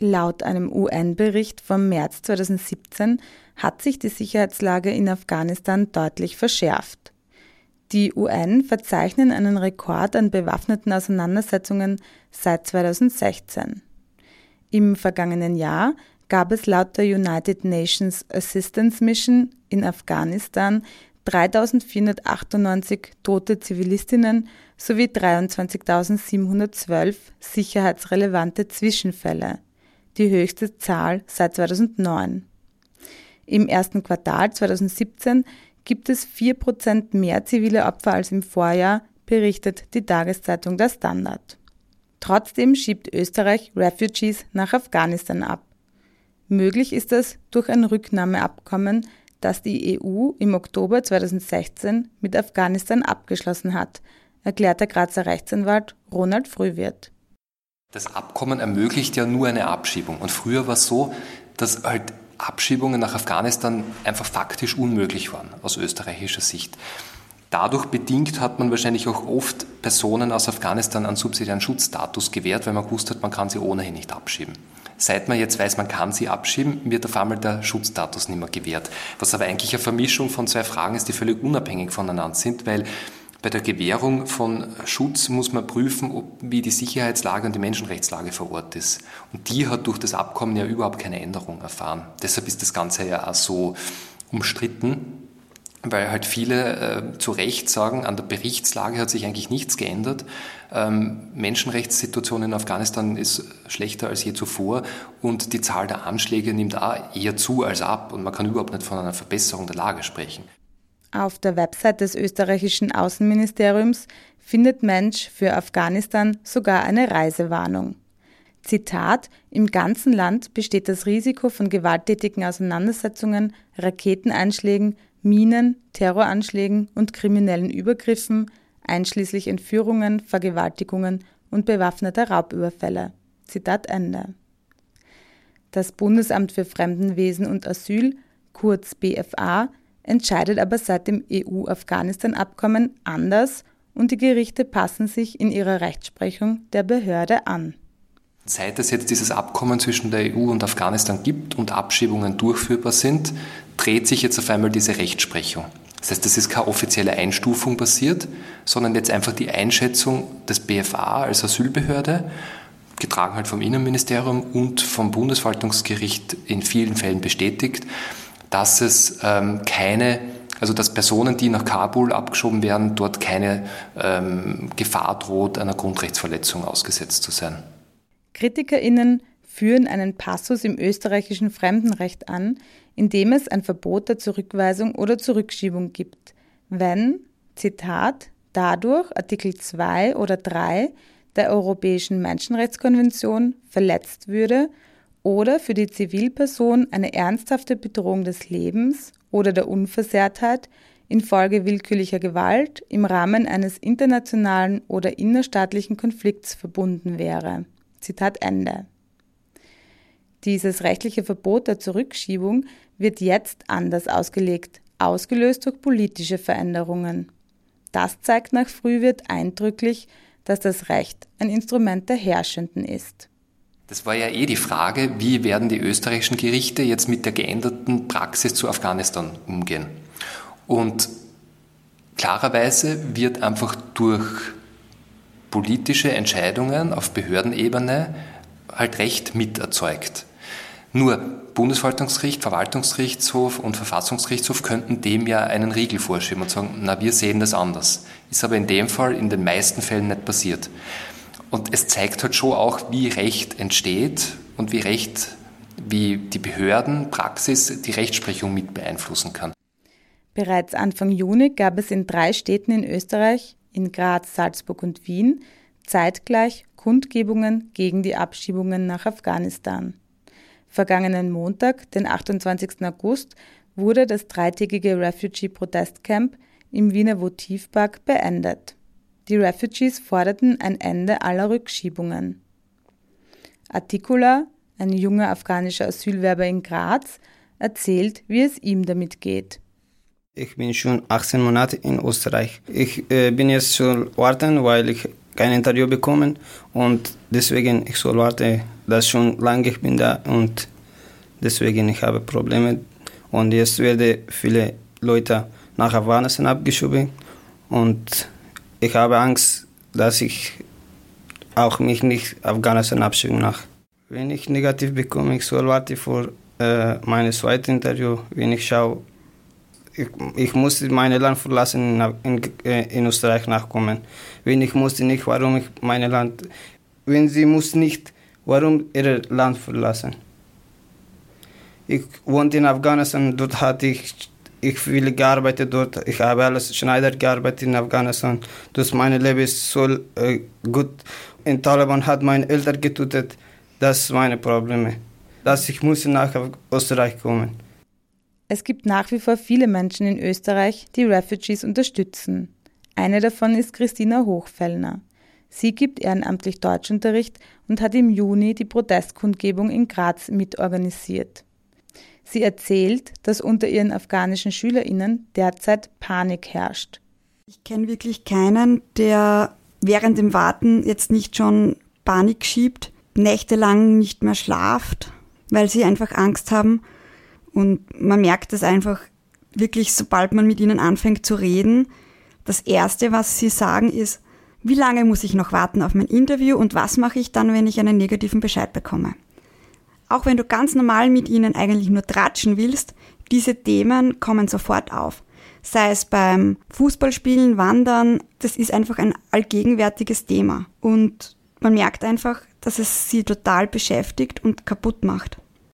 Laut einem UN-Bericht vom März 2017 hat sich die Sicherheitslage in Afghanistan deutlich verschärft. Die UN verzeichnen einen Rekord an bewaffneten Auseinandersetzungen seit 2016. Im vergangenen Jahr gab es laut der United Nations Assistance Mission in Afghanistan 3498 tote Zivilistinnen sowie 23.712 sicherheitsrelevante Zwischenfälle, die höchste Zahl seit 2009. Im ersten Quartal 2017 gibt es 4% mehr zivile Opfer als im Vorjahr, berichtet die Tageszeitung Der Standard. Trotzdem schiebt Österreich Refugees nach Afghanistan ab. Möglich ist es durch ein Rücknahmeabkommen, das die EU im Oktober 2016 mit Afghanistan abgeschlossen hat, erklärt der Grazer Rechtsanwalt Ronald Frühwirt. Das Abkommen ermöglicht ja nur eine Abschiebung. Und früher war es so, dass halt Abschiebungen nach Afghanistan einfach faktisch unmöglich waren aus österreichischer Sicht. Dadurch bedingt hat man wahrscheinlich auch oft Personen aus Afghanistan einen subsidiären Schutzstatus gewährt, weil man gewusst hat, man kann sie ohnehin nicht abschieben. Seit man jetzt weiß, man kann sie abschieben, wird auf einmal der Schutzstatus nicht mehr gewährt. Was aber eigentlich eine Vermischung von zwei Fragen ist, die völlig unabhängig voneinander sind, weil bei der Gewährung von Schutz muss man prüfen, ob, wie die Sicherheitslage und die Menschenrechtslage vor Ort ist. Und die hat durch das Abkommen ja überhaupt keine Änderung erfahren. Deshalb ist das Ganze ja auch so umstritten, weil halt viele äh, zu Recht sagen, an der Berichtslage hat sich eigentlich nichts geändert. Ähm, Menschenrechtssituation in Afghanistan ist schlechter als je zuvor und die Zahl der Anschläge nimmt auch eher zu als ab und man kann überhaupt nicht von einer Verbesserung der Lage sprechen. Auf der Website des österreichischen Außenministeriums findet Mensch für Afghanistan sogar eine Reisewarnung. Zitat, im ganzen Land besteht das Risiko von gewalttätigen Auseinandersetzungen, Raketeneinschlägen, Minen, Terroranschlägen und kriminellen Übergriffen, einschließlich Entführungen, Vergewaltigungen und bewaffneter Raubüberfälle. Zitat Ende. Das Bundesamt für Fremdenwesen und Asyl, kurz BFA, entscheidet aber seit dem EU-Afghanistan-Abkommen anders und die Gerichte passen sich in ihrer Rechtsprechung der Behörde an. Seit es jetzt dieses Abkommen zwischen der EU und Afghanistan gibt und Abschiebungen durchführbar sind, dreht sich jetzt auf einmal diese Rechtsprechung. Das heißt, es ist keine offizielle Einstufung passiert, sondern jetzt einfach die Einschätzung des BFA als Asylbehörde, getragen halt vom Innenministerium und vom Bundesverwaltungsgericht in vielen Fällen bestätigt, dass es ähm, keine, also dass Personen, die nach Kabul abgeschoben werden, dort keine ähm, Gefahr droht, einer Grundrechtsverletzung ausgesetzt zu sein. KritikerInnen führen einen Passus im österreichischen Fremdenrecht an, in dem es ein Verbot der Zurückweisung oder Zurückschiebung gibt, wenn, Zitat, dadurch Artikel 2 oder 3 der Europäischen Menschenrechtskonvention verletzt würde oder für die Zivilperson eine ernsthafte Bedrohung des Lebens oder der Unversehrtheit infolge willkürlicher Gewalt im Rahmen eines internationalen oder innerstaatlichen Konflikts verbunden wäre. Zitat Ende. Dieses rechtliche Verbot der Zurückschiebung wird jetzt anders ausgelegt, ausgelöst durch politische Veränderungen. Das zeigt nach Frühwirt eindrücklich, dass das Recht ein Instrument der Herrschenden ist. Das war ja eh die Frage, wie werden die österreichischen Gerichte jetzt mit der geänderten Praxis zu Afghanistan umgehen. Und klarerweise wird einfach durch politische Entscheidungen auf Behördenebene halt Recht miterzeugt. Nur Bundesverwaltungsgericht, Verwaltungsgerichtshof und Verfassungsgerichtshof könnten dem ja einen Riegel vorschieben und sagen, na, wir sehen das anders. Ist aber in dem Fall in den meisten Fällen nicht passiert. Und es zeigt halt schon auch, wie Recht entsteht und wie Recht, wie die Behörden, Praxis die Rechtsprechung mit beeinflussen kann. Bereits Anfang Juni gab es in drei Städten in Österreich, in Graz, Salzburg und Wien, zeitgleich Kundgebungen gegen die Abschiebungen nach Afghanistan. Vergangenen Montag, den 28. August, wurde das dreitägige Refugee-Protestcamp im Wiener Votivpark beendet. Die Refugees forderten ein Ende aller Rückschiebungen. Artikula, ein junger afghanischer Asylwerber in Graz, erzählt, wie es ihm damit geht. Ich bin schon 18 Monate in Österreich. Ich äh, bin jetzt zu warten, weil ich kein Interview bekommen und deswegen ich soll warten, das schon lange ich bin da und deswegen ich habe Probleme und jetzt werde viele Leute nach Afghanistan abgeschoben und ich habe Angst, dass ich auch mich nicht Afghanistan abschieben nach. Wenn ich negativ bekomme, ich soll warten vor äh, meinem zweiten Interview, wenn ich schaue, ich, ich musste mein Land verlassen, in, in, äh, in Österreich nachkommen. Wenn ich musste nicht, warum ich mein Land, wenn sie muss nicht, warum ihr Land verlassen? Ich wohnte in Afghanistan, dort hatte ich ich viel gearbeitet dort. Ich habe als Schneider gearbeitet in Afghanistan. Das meine Leben ist so äh, gut. In Taliban hat meine Eltern getötet. Das sind meine Probleme. Dass ich muss nach Österreich kommen. Es gibt nach wie vor viele Menschen in Österreich, die Refugees unterstützen. Eine davon ist Christina Hochfellner. Sie gibt ehrenamtlich Deutschunterricht und hat im Juni die Protestkundgebung in Graz mitorganisiert. Sie erzählt, dass unter ihren afghanischen Schülerinnen derzeit Panik herrscht. Ich kenne wirklich keinen, der während dem Warten jetzt nicht schon Panik schiebt, nächtelang nicht mehr schlaft, weil sie einfach Angst haben. Und man merkt es einfach wirklich, sobald man mit ihnen anfängt zu reden. Das Erste, was sie sagen, ist, wie lange muss ich noch warten auf mein Interview und was mache ich dann, wenn ich einen negativen Bescheid bekomme? Auch wenn du ganz normal mit ihnen eigentlich nur tratschen willst, diese Themen kommen sofort auf. Sei es beim Fußballspielen, Wandern, das ist einfach ein allgegenwärtiges Thema. Und man merkt einfach, dass es sie total beschäftigt und kaputt macht.